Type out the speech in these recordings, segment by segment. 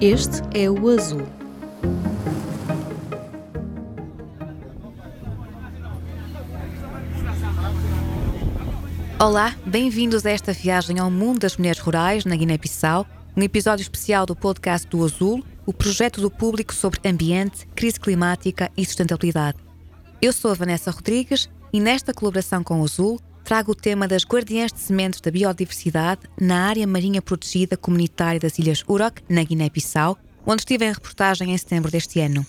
Este é o Azul. Olá, bem-vindos a esta viagem ao mundo das mulheres rurais na Guiné-Bissau, um episódio especial do podcast do Azul, o projeto do público sobre ambiente, crise climática e sustentabilidade. Eu sou a Vanessa Rodrigues e nesta colaboração com o Azul trago o tema das guardiãs de sementes da biodiversidade na área marinha protegida comunitária das Ilhas Urok, na Guiné-Bissau, onde estive em reportagem em setembro deste ano.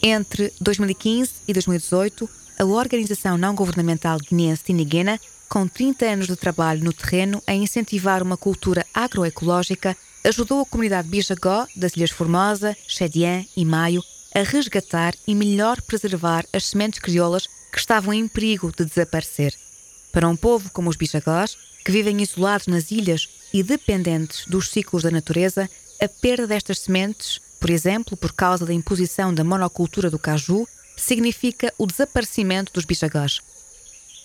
Entre 2015 e 2018, a organização não-governamental guineense Tiniguena, com 30 anos de trabalho no terreno a incentivar uma cultura agroecológica, ajudou a comunidade Bijagó das Ilhas Formosa, Chedian e Maio a resgatar e melhor preservar as sementes crioulas que estavam em perigo de desaparecer. Para um povo como os bijagós, que vivem isolados nas ilhas e dependentes dos ciclos da natureza, a perda destas sementes, por exemplo, por causa da imposição da monocultura do caju, significa o desaparecimento dos bijagós.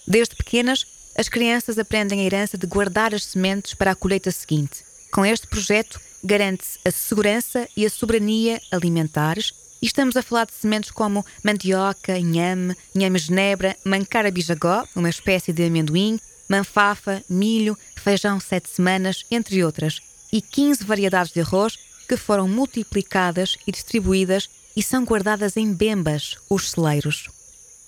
Desde pequenas, as crianças aprendem a herança de guardar as sementes para a colheita seguinte. Com este projeto, garante-se a segurança e a soberania alimentares e estamos a falar de sementes como mandioca, inhame, inhame genebra, mancara bijagó, uma espécie de amendoim, manfafa, milho, feijão sete semanas, entre outras, e 15 variedades de arroz que foram multiplicadas e distribuídas e são guardadas em bembas, os celeiros.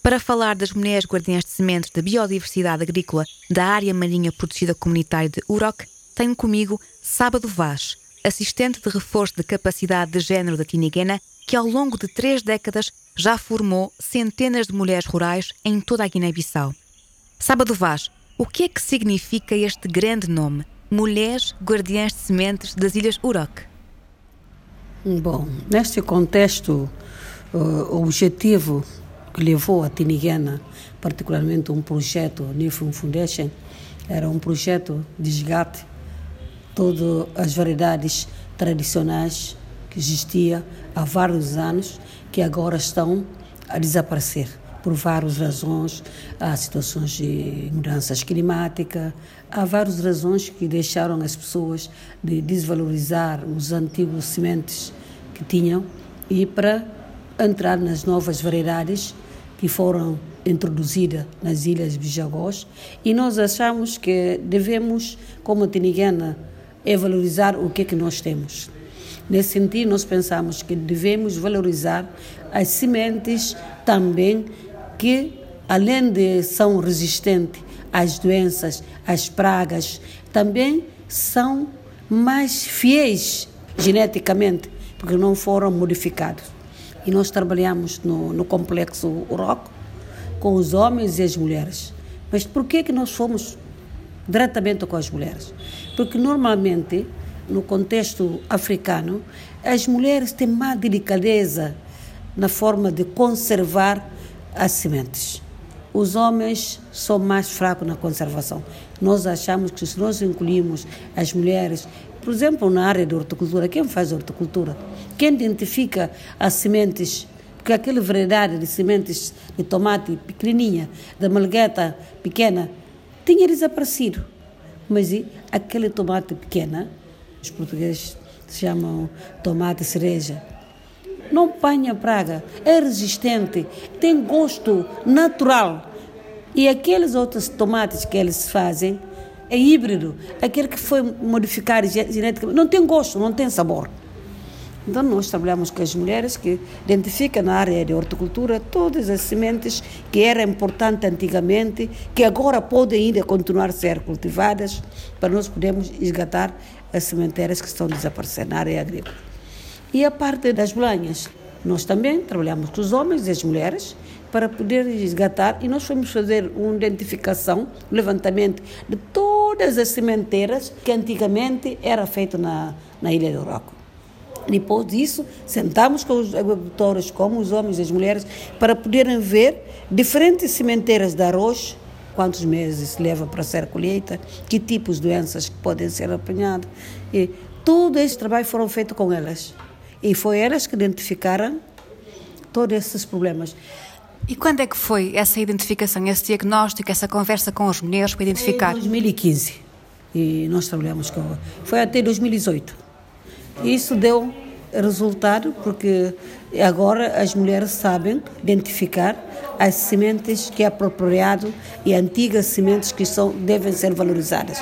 Para falar das mulheres guardiãs de sementes da biodiversidade agrícola da área marinha protegida comunitária de Urok, tenho comigo Sábado Vaz, assistente de reforço de capacidade de género da Tiniguena que ao longo de três décadas já formou centenas de mulheres rurais em toda a Guiné-Bissau. Sábado Vaz, o que é que significa este grande nome, Mulheres Guardiãs de Sementes das Ilhas Urok? Bom, neste contexto, o objetivo que levou a Tiniguena, particularmente um projeto Nifum Foundation, era um projeto de resgate todas as variedades tradicionais que existia há vários anos, que agora estão a desaparecer por várias razões. Há situações de mudanças climáticas, há várias razões que deixaram as pessoas de desvalorizar os antigos sementes que tinham e para entrar nas novas variedades que foram introduzidas nas ilhas Bijagós e nós achamos que devemos, como tiniguena, é valorizar o que é que nós temos. Nesse sentido, nós pensamos que devemos valorizar as sementes também que, além de são resistentes às doenças, às pragas, também são mais fiéis geneticamente, porque não foram modificados. E nós trabalhamos no, no complexo Uroco com os homens e as mulheres. Mas por que, que nós fomos diretamente com as mulheres? Porque normalmente no contexto africano, as mulheres têm má delicadeza na forma de conservar as sementes. Os homens são mais fracos na conservação. Nós achamos que se nós incluímos as mulheres, por exemplo, na área de horticultura, quem faz horticultura? Quem identifica as sementes? Porque aquela variedade de sementes de tomate pequenininha, da malgueta pequena, tinha desaparecido. Mas aquele tomate pequena os portugueses chamam tomate cereja. Não apanha praga, é resistente, tem gosto natural. E aqueles outros tomates que eles fazem é híbrido, aquele que foi modificado geneticamente, não tem gosto, não tem sabor. Então, nós trabalhamos com as mulheres que identificam na área de horticultura todas as sementes que eram importantes antigamente, que agora podem ainda continuar a ser cultivadas, para nós podermos resgatar as sementeiras que estão desaparecendo na área agrícola. E a parte das bolanhas, nós também trabalhamos com os homens e as mulheres para poder resgatar e nós fomos fazer uma identificação, um levantamento de todas as sementeiras que antigamente era feito na, na Ilha do Roco. Depois disso, sentamos com os agricultores, como os homens e as mulheres, para poderem ver diferentes sementeiras de arroz, quantos meses leva para ser colheita, que tipos de doenças podem ser apanhadas. E todo esse trabalho foram feito com elas. E foi elas que identificaram todos esses problemas. E quando é que foi essa identificação, esse diagnóstico, essa conversa com as mulheres para identificar? Em 2015. E nós trabalhamos com. Foi até 2018. Isso deu resultado porque agora as mulheres sabem identificar as sementes que é apropriado e antigas sementes que são, devem ser valorizadas.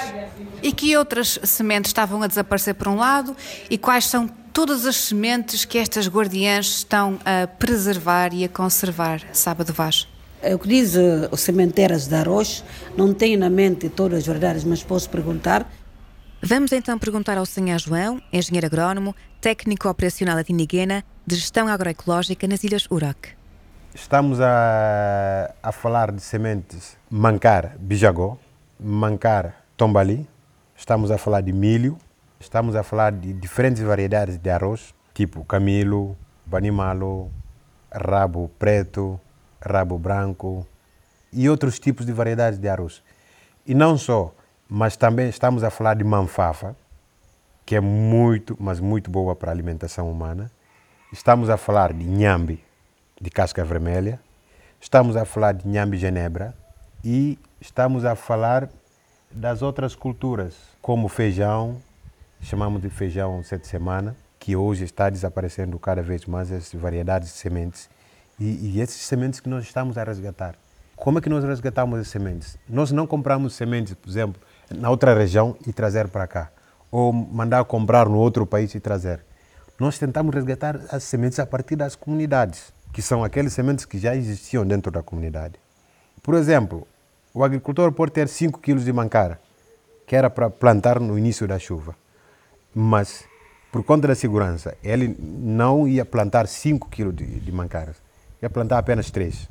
E que outras sementes estavam a desaparecer por um lado e quais são todas as sementes que estas guardiãs estão a preservar e a conservar, Sábado Vaz? O que diz eh, os sementeiras de arroz, não tenho na mente todas as verdades, mas posso perguntar. Vamos então perguntar ao Sr. João, engenheiro agrónomo, técnico operacional da Tiniguena, de gestão agroecológica nas Ilhas Urac. Estamos a, a falar de sementes mancar bijagó, mancar tombali, estamos a falar de milho, estamos a falar de diferentes variedades de arroz, tipo camilo, banimalo, rabo preto, rabo branco e outros tipos de variedades de arroz. E não só, mas também estamos a falar de manfafa, que é muito, mas muito boa para a alimentação humana. Estamos a falar de nhambi, de casca vermelha. Estamos a falar de Nhambi Genebra e estamos a falar das outras culturas, como feijão, chamamos de feijão sete semana, que hoje está desaparecendo cada vez mais as variedades de sementes e, e esses sementes que nós estamos a resgatar. Como é que nós resgatamos as sementes? Nós não compramos sementes, por exemplo, na outra região e trazer para cá, ou mandar comprar no outro país e trazer. Nós tentamos resgatar as sementes a partir das comunidades que são aqueles sementes que já existiam dentro da comunidade. Por exemplo, o agricultor pode ter 5 quilos de mancara, que era para plantar no início da chuva, mas por conta da segurança, ele não ia plantar 5 quilos de, de ia plantar apenas 3.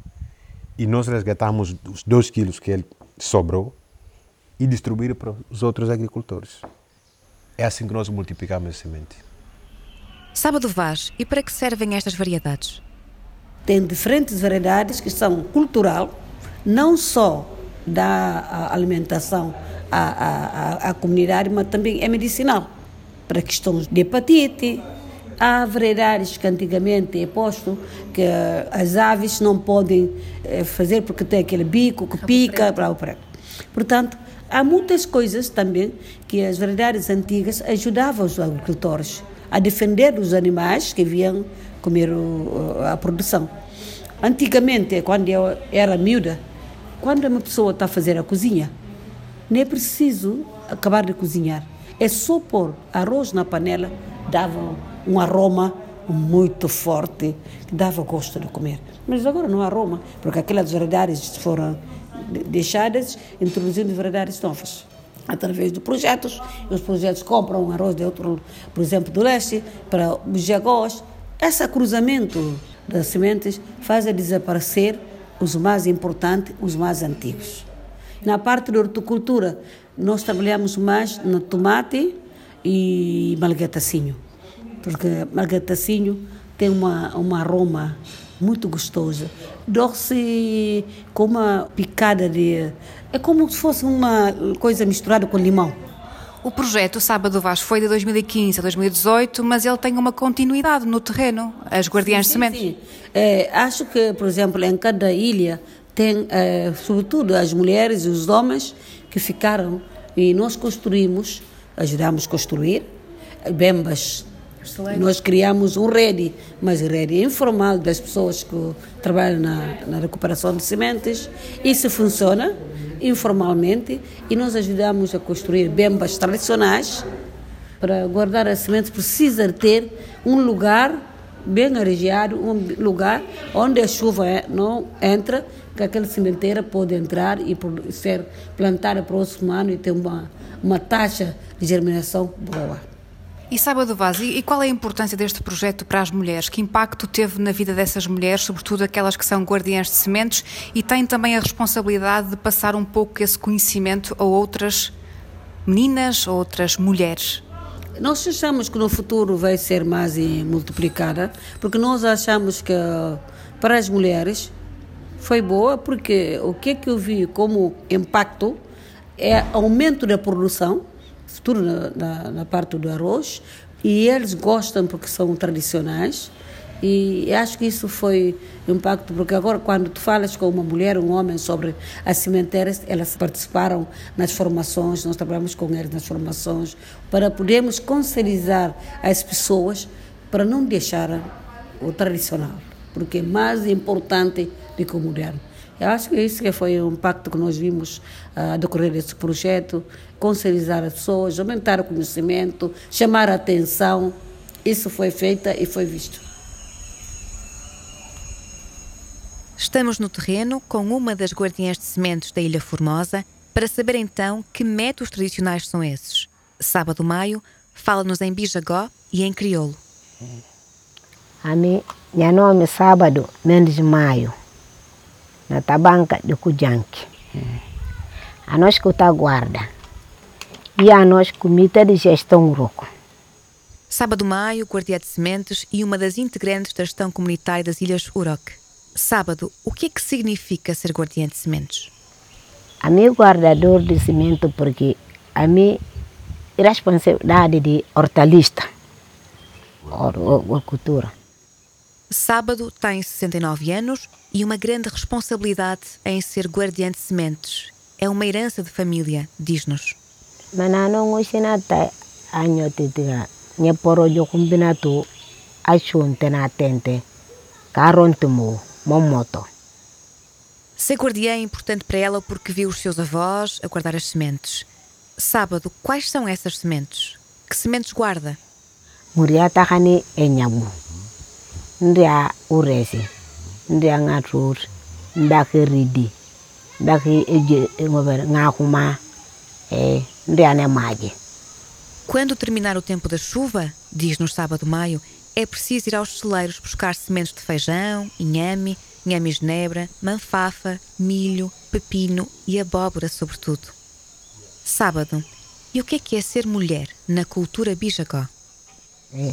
E nós resgatamos os 2 quilos que ele sobrou e distribuir para os outros agricultores. É assim que nós multiplicamos a semente. Sábado Vaz, e para que servem estas variedades? tem diferentes variedades que são cultural, não só da alimentação à, à, à comunidade, mas também é medicinal, para questões de hepatite. Há variedades que antigamente é posto que as aves não podem eh, fazer porque tem aquele bico que pica. Para, para. Portanto, há muitas coisas também que as variedades antigas ajudavam os agricultores a defender os animais que vinham comer a produção. Antigamente, quando eu era miúda, quando uma pessoa está a fazer a cozinha, nem é preciso acabar de cozinhar. É só pôr arroz na panela, dava um aroma muito forte, que dava gosto de comer. Mas agora não há aroma, porque aquelas variedades foram deixadas, introduzindo variedades novas através de projetos. Os projetos compram arroz de outro, por exemplo, do leste, para os jagós. Esse cruzamento das sementes faz desaparecer os mais importantes, os mais antigos. Na parte da horticultura, nós trabalhamos mais no tomate e malgatacinho, porque malgatacinho tem uma, uma aroma muito gostosa. Doce com uma picada de é como se fosse uma coisa misturada com limão. O projeto Sábado Vaz foi de 2015 a 2018, mas ele tem uma continuidade no terreno, as Guardiãs sim, Sementes. Sim. É, acho que, por exemplo, em cada ilha tem, é, sobretudo, as mulheres e os homens que ficaram e nós construímos, ajudamos a construir, bembas Excelente. Nós criamos um rede, mas rede informal das pessoas que trabalham na, na recuperação de sementes. Isso funciona informalmente e nós ajudamos a construir bembas tradicionais. Para guardar as sementes precisa ter um lugar bem arejado, um lugar onde a chuva é, não entra, que aquela sementeira pode entrar e ser plantada próximo ano e ter uma, uma taxa de germinação boa. E Sábado Vaz, e qual é a importância deste projeto para as mulheres? Que impacto teve na vida dessas mulheres, sobretudo aquelas que são guardiãs de sementes, e têm também a responsabilidade de passar um pouco esse conhecimento a outras meninas, a outras mulheres? Nós achamos que no futuro vai ser mais multiplicada, porque nós achamos que para as mulheres foi boa, porque o que é que eu vi como impacto é aumento da produção, tudo na, na, na parte do arroz, e eles gostam porque são tradicionais E acho que isso foi um impacto, porque agora quando tu falas com uma mulher, um homem sobre as cemitérias, elas participaram nas formações, nós trabalhamos com eles nas formações, para podermos conscientizar as pessoas para não deixar o tradicional, porque é mais importante do que o moderno. Eu acho que isso que foi o impacto que nós vimos a uh, decorrer desse projeto, conscientizar as pessoas, aumentar o conhecimento, chamar a atenção. Isso foi feito e foi visto. Estamos no terreno com uma das guardiãs de sementes da Ilha Formosa para saber então que métodos tradicionais são esses. Sábado Maio fala-nos em Bijagó e em crioulo. A mim, meu nome é Sábado Mendes Maio na tabanca de Kujanki. A nós que está guarda. E a nós comita de gestão Uroco. Sábado Maio, guardiã de sementes e uma das integrantes da gestão comunitária das Ilhas Uroc. Sábado, o que é que significa ser guardiã de sementes? A mim guardador de semente porque a mim responsabilidade de hortalista, horticultura. Sábado tem 69 anos e uma grande responsabilidade em ser guardiã de sementes. É uma herança de família, diz-nos. Ser guardiã é importante para ela porque viu os seus avós a guardar as sementes. Sábado, quais são essas sementes? Que sementes guarda? Muriata hani enyamu. Uresi é Quando terminar o tempo da chuva, diz no sábado maio, é preciso ir aos celeiros buscar sementes de feijão, inhame, inhame genebra, manfafa, milho, pepino e abóbora, sobretudo. Sábado. E o que é que é ser mulher na cultura bijagó? É,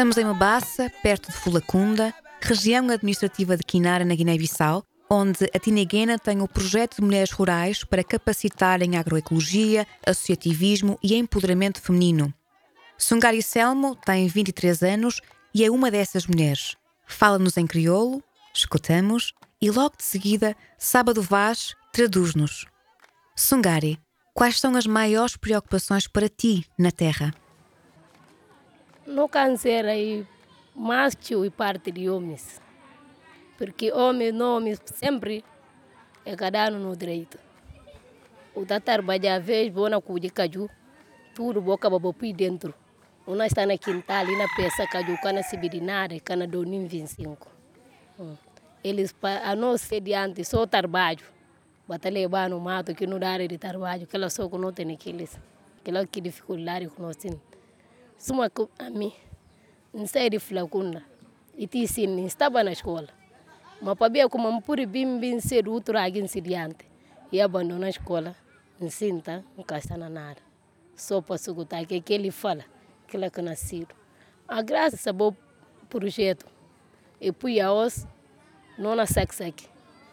Estamos em Mabassa, perto de Fulacunda, região administrativa de Quinara, na Guiné-Bissau, onde a Tiniguena tem o projeto de mulheres rurais para capacitar em agroecologia, associativismo e empoderamento feminino. Sungari Selmo tem 23 anos e é uma dessas mulheres. Fala-nos em crioulo, escutamos e logo de seguida, Sábado Vaz traduz-nos. Sungari, quais são as maiores preocupações para ti na Terra? No câncer aí, macho e parte de homens. Porque homem, homem sempre é cada no direito. O tatar baja vez bona de caju, tudo boca babopi dentro. Uma está na quintal e na peça caju cana sibirinare, cana donim 25. Eles a nós sediante só trabalho. Batalha ba no mato que não dá de trabalho, que ela só que não tem aqueles. Que ela que dificuldade nós suma a mim não sei de flacunda e te ensino estava na escola mas para ver como me puri bim bim ser outro alguém se diante e abandonou a escola ensinta não casta na nada só para escutar que que ele fala que ele é nascido a graça bom projeto e fui a os não na sexo aqui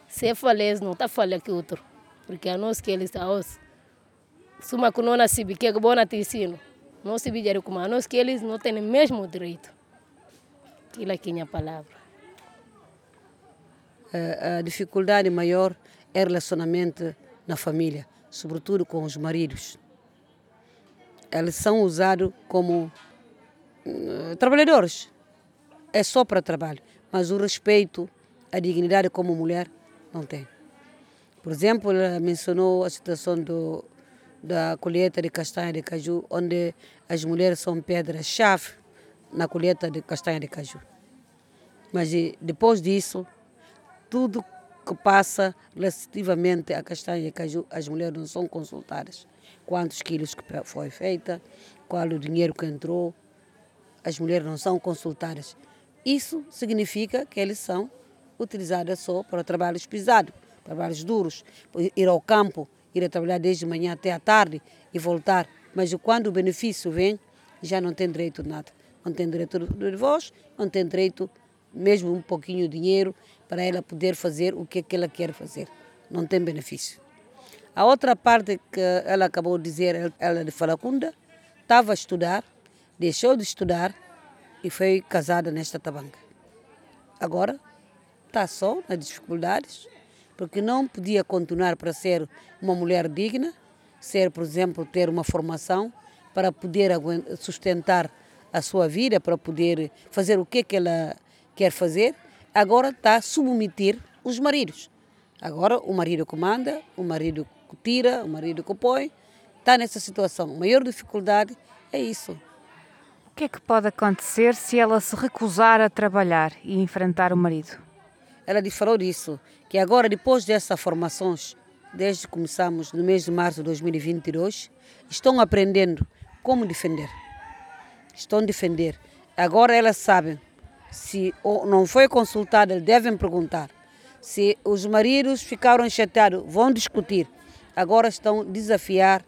se falece não tá falando que outro porque a nós que eles a os. Suma que não nasci que é bom na te ensino nós que eles não têm o mesmo direito. Aquilo aqui é a palavra. A, dificuldade maior é relacionamento na família, sobretudo com os maridos. Eles são usados como uh, trabalhadores. É só para trabalho, mas o respeito, a dignidade como mulher, não tem. Por exemplo, ela mencionou a situação do da colheita de castanha de caju, onde as mulheres são pedras-chave na colheita de castanha de caju. Mas depois disso, tudo que passa relativamente à castanha que as mulheres não são consultadas. Quantos quilos que foi feita, qual o dinheiro que entrou, as mulheres não são consultadas. Isso significa que eles são utilizadas só para trabalhos pesados, trabalhos duros, ir ao campo, ir a trabalhar desde manhã até à tarde e voltar. Mas quando o benefício vem, já não tem direito de nada. Não tem direito de voz, não tem direito mesmo um pouquinho de dinheiro para ela poder fazer o que, é que ela quer fazer. Não tem benefício. A outra parte que ela acabou de dizer, ela de Falacunda, estava a estudar, deixou de estudar e foi casada nesta tabanca. Agora está só nas dificuldades, porque não podia continuar para ser uma mulher digna, ser, por exemplo, ter uma formação para poder sustentar a sua vida, para poder fazer o que, que ela quer fazer. Agora está a submeter os maridos. Agora o marido comanda, o marido tira, o marido que põe. Está nessa situação. A maior dificuldade é isso. O que é que pode acontecer se ela se recusar a trabalhar e enfrentar o marido? Ela falou disso, que agora, depois dessas formações, desde que começamos no mês de março de 2022, estão aprendendo como defender. Estão a defender. Agora elas sabem, se não foi consultada, devem perguntar. Se os maridos ficaram chateados, vão discutir. Agora estão a desafiar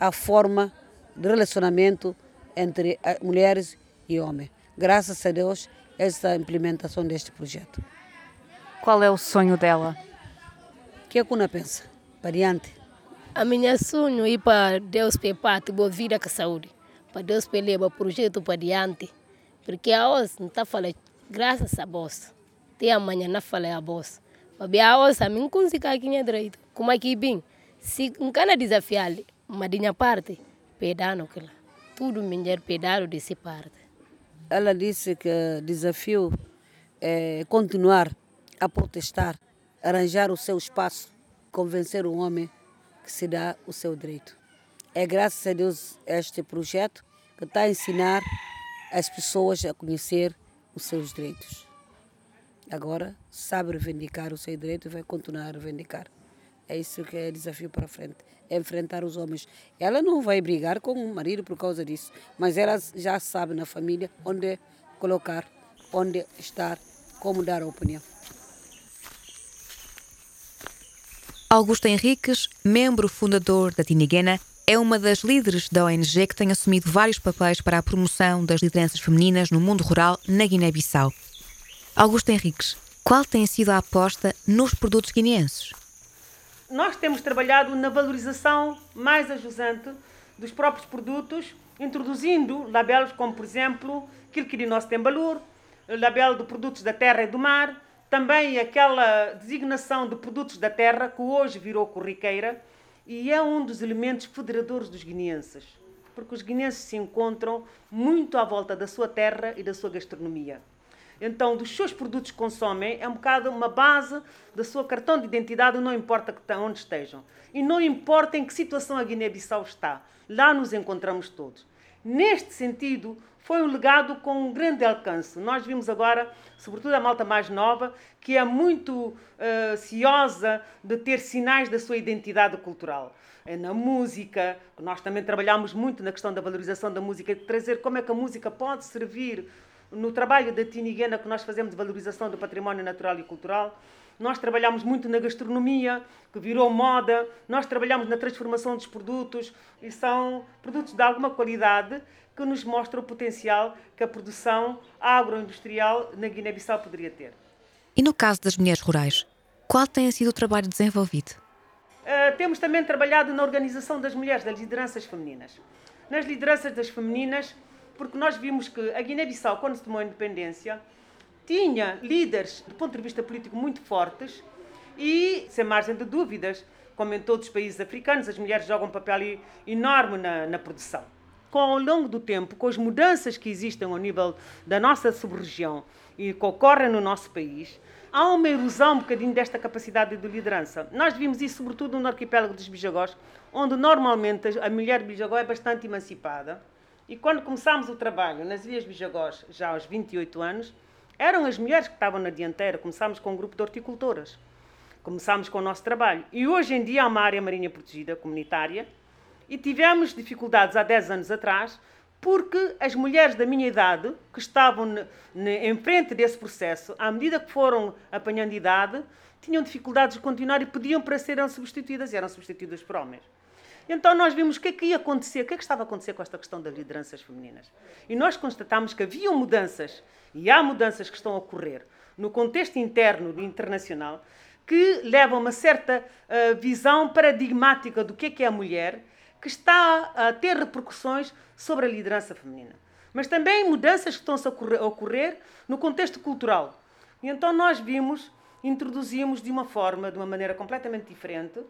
a forma de relacionamento entre mulheres e homens. Graças a Deus, essa implementação deste projeto. Qual é o sonho dela? O que a Cuna pensa? Variante. A minha sonho é para Deus pegar boa vida com saúde. Para Deus levar o projeto para diante. Porque a hoje não está falando graças a vós. Até amanhã não fala a vós. Mas a hoje a mim consigo aqui é direito. Como é que bem? Se não quer desafiar, mas de minha parte, pedano que lá. Tudo melhor pedaro desse parte. Ela disse que o desafio é continuar a protestar, arranjar o seu espaço, convencer o homem que se dá o seu direito. É graças a Deus este projeto que está a ensinar as pessoas a conhecer os seus direitos. Agora sabe reivindicar o seu direito e vai continuar a reivindicar. É isso que é desafio para frente, é enfrentar os homens. Ela não vai brigar com o marido por causa disso, mas ela já sabe na família onde colocar, onde estar, como dar a opinião. Augusta Henriques, membro fundador da Tiniguena, é uma das líderes da ONG que tem assumido vários papéis para a promoção das lideranças femininas no mundo rural na Guiné-Bissau. Augusta Henriques, qual tem sido a aposta nos produtos guineenses? Nós temos trabalhado na valorização mais ajusante dos próprios produtos, introduzindo labelos como, por exemplo, Quilquirinosso Tembalur, labelo de produtos da terra e do mar, também aquela designação de produtos da terra, que hoje virou corriqueira, e é um dos elementos federadores dos guineenses, porque os guineenses se encontram muito à volta da sua terra e da sua gastronomia. Então, dos seus produtos que consomem, é um bocado uma base da sua cartão de identidade, não importa onde estejam. E não importa em que situação a Guiné-Bissau está, lá nos encontramos todos. Neste sentido, foi um legado com um grande alcance. Nós vimos agora, sobretudo a malta mais nova, que é muito uh, ciosa de ter sinais da sua identidade cultural. É na música, nós também trabalhamos muito na questão da valorização da música, de trazer como é que a música pode servir no trabalho da Tiniguena que nós fazemos de valorização do património natural e cultural. Nós trabalhamos muito na gastronomia, que virou moda. Nós trabalhamos na transformação dos produtos e são produtos de alguma qualidade que nos mostra o potencial que a produção agroindustrial na Guiné-Bissau poderia ter. E no caso das mulheres rurais, qual tem sido o trabalho desenvolvido? Uh, temos também trabalhado na organização das mulheres, das lideranças femininas. Nas lideranças das femininas, porque nós vimos que a Guiné-Bissau, quando se tomou a independência, tinha líderes, do ponto de vista político, muito fortes e, sem margem de dúvidas, como em todos os países africanos, as mulheres jogam um papel enorme na, na produção com ao longo do tempo, com as mudanças que existem ao nível da nossa sub-região e que ocorrem no nosso país, há uma erosão um bocadinho desta capacidade de liderança. Nós vimos isso sobretudo no arquipélago dos Bijagós, onde normalmente a mulher Bijagó é bastante emancipada. E quando começámos o trabalho nas Ilhas Bijagós, já aos 28 anos, eram as mulheres que estavam na dianteira. Começámos com um grupo de horticultoras Começámos com o nosso trabalho. E hoje em dia há uma área marinha protegida comunitária e tivemos dificuldades há 10 anos atrás porque as mulheres da minha idade, que estavam em frente desse processo, à medida que foram apanhando idade, tinham dificuldades de continuar e pediam para serem substituídas e eram substituídas por homens. Então nós vimos o que é que ia acontecer, o que é que estava a acontecer com esta questão das lideranças femininas. E nós constatámos que havia mudanças, e há mudanças que estão a ocorrer, no contexto interno e internacional, que levam a uma certa uh, visão paradigmática do que é que é a mulher, que está a ter repercussões sobre a liderança feminina. Mas também mudanças que estão a ocorrer no contexto cultural. E então nós vimos, introduzimos de uma forma, de uma maneira completamente diferente,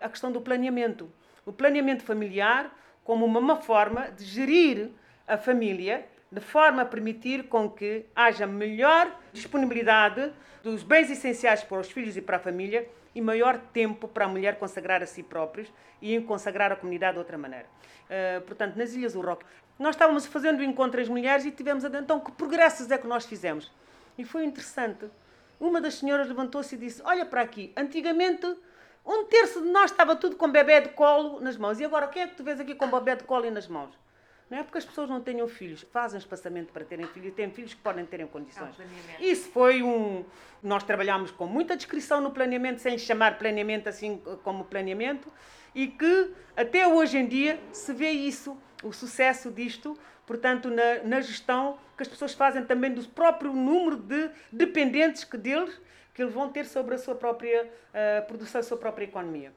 a questão do planeamento o planeamento familiar como uma forma de gerir a família de forma a permitir com que haja melhor disponibilidade dos bens essenciais para os filhos e para a família e maior tempo para a mulher consagrar a si próprios e consagrar a comunidade de outra maneira. Uh, portanto, nas Ilhas do Roque, nós estávamos fazendo o encontro das mulheres e tivemos então que progressos é que nós fizemos. E foi interessante. Uma das senhoras levantou-se e disse: Olha para aqui, antigamente um terço de nós estava tudo com bebê de colo nas mãos. E agora, quem é que tu vês aqui com bebê de colo e nas mãos? Não é porque as pessoas não tenham filhos, fazem espaçamento para terem filhos e têm filhos que podem ter em condições. É Isso foi um. Nós trabalhámos com muita descrição no planeamento, sem chamar planeamento assim como planeamento, e que até hoje em dia se vê isso, o sucesso disto, portanto, na, na gestão que as pessoas fazem também do próprio número de dependentes que deles que eles vão ter sobre a sua própria uh, produção, a sua própria economia.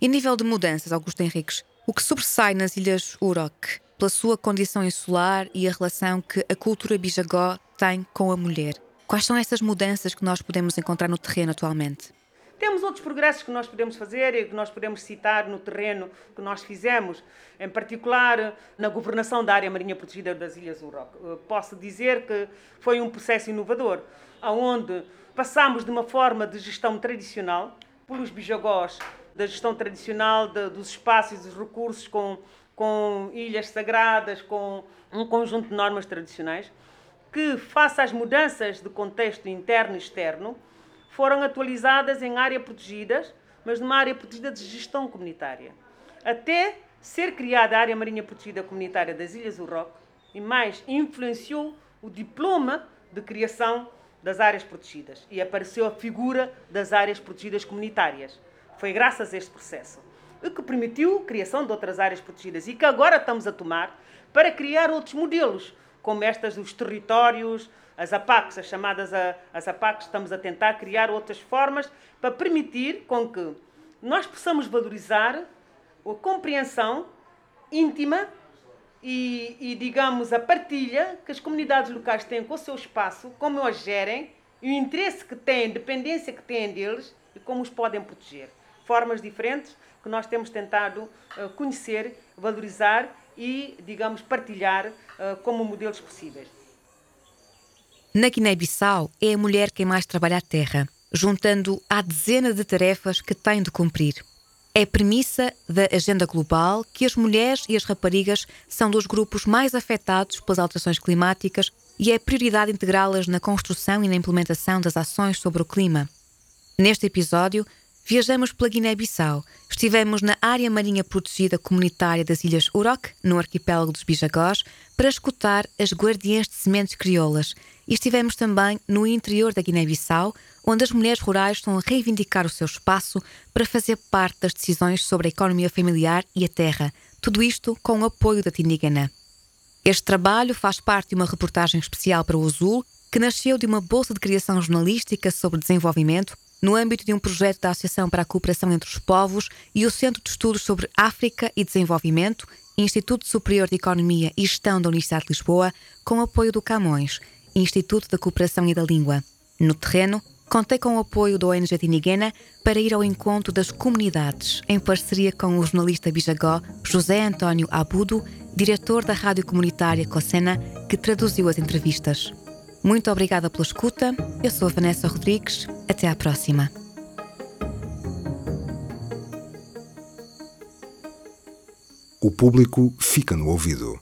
E nível de mudanças, Augusto Henriques, o que sobressai nas Ilhas Urok pela sua condição insular e a relação que a cultura bijagó tem com a mulher? Quais são essas mudanças que nós podemos encontrar no terreno atualmente? Temos outros progressos que nós podemos fazer e que nós podemos citar no terreno que nós fizemos, em particular na governação da área marinha protegida das Ilhas Urok. Eh, posso dizer que foi um processo inovador, onde Passamos de uma forma de gestão tradicional, pelos bijagós, da gestão tradicional de, dos espaços e dos recursos com, com ilhas sagradas, com um conjunto de normas tradicionais, que, face às mudanças de contexto interno e externo, foram atualizadas em área protegidas, mas numa área protegida de gestão comunitária. Até ser criada a área marinha protegida comunitária das Ilhas do Roque, e mais influenciou o diploma de criação das áreas protegidas e apareceu a figura das áreas protegidas comunitárias. Foi graças a este processo o que permitiu a criação de outras áreas protegidas e que agora estamos a tomar para criar outros modelos, como estas dos territórios, as APACs, as chamadas a, as APACs, estamos a tentar criar outras formas para permitir com que nós possamos valorizar a compreensão íntima e, e, digamos, a partilha que as comunidades locais têm com o seu espaço, como os gerem, e o interesse que têm, a dependência que têm deles e como os podem proteger. Formas diferentes que nós temos tentado uh, conhecer, valorizar e, digamos, partilhar uh, como modelos possíveis. Na Guiné-Bissau, é a mulher quem mais trabalha a terra, juntando a dezena de tarefas que tem de cumprir. É premissa da agenda global que as mulheres e as raparigas são dos grupos mais afetados pelas alterações climáticas e é prioridade integrá-las na construção e na implementação das ações sobre o clima. Neste episódio, viajamos pela Guiné-Bissau. Estivemos na área marinha protegida comunitária das Ilhas Urok, no arquipélago dos Bijagós, para escutar as guardiãs de sementes crioulas. E estivemos também no interior da Guiné-Bissau, onde as mulheres rurais estão a reivindicar o seu espaço para fazer parte das decisões sobre a economia familiar e a terra. Tudo isto com o apoio da Tindigana. Este trabalho faz parte de uma reportagem especial para o Azul, que nasceu de uma bolsa de criação jornalística sobre desenvolvimento no âmbito de um projeto da Associação para a Cooperação entre os Povos e o Centro de Estudos sobre África e Desenvolvimento, Instituto Superior de Economia e Gestão da Universidade de Lisboa, com apoio do Camões, Instituto da Cooperação e da Língua. No terreno, Contei com o apoio da ONG Tiniguena para ir ao encontro das comunidades, em parceria com o jornalista bijagó José António Abudo, diretor da rádio comunitária Cocena, que traduziu as entrevistas. Muito obrigada pela escuta. Eu sou a Vanessa Rodrigues. Até à próxima. O público fica no ouvido.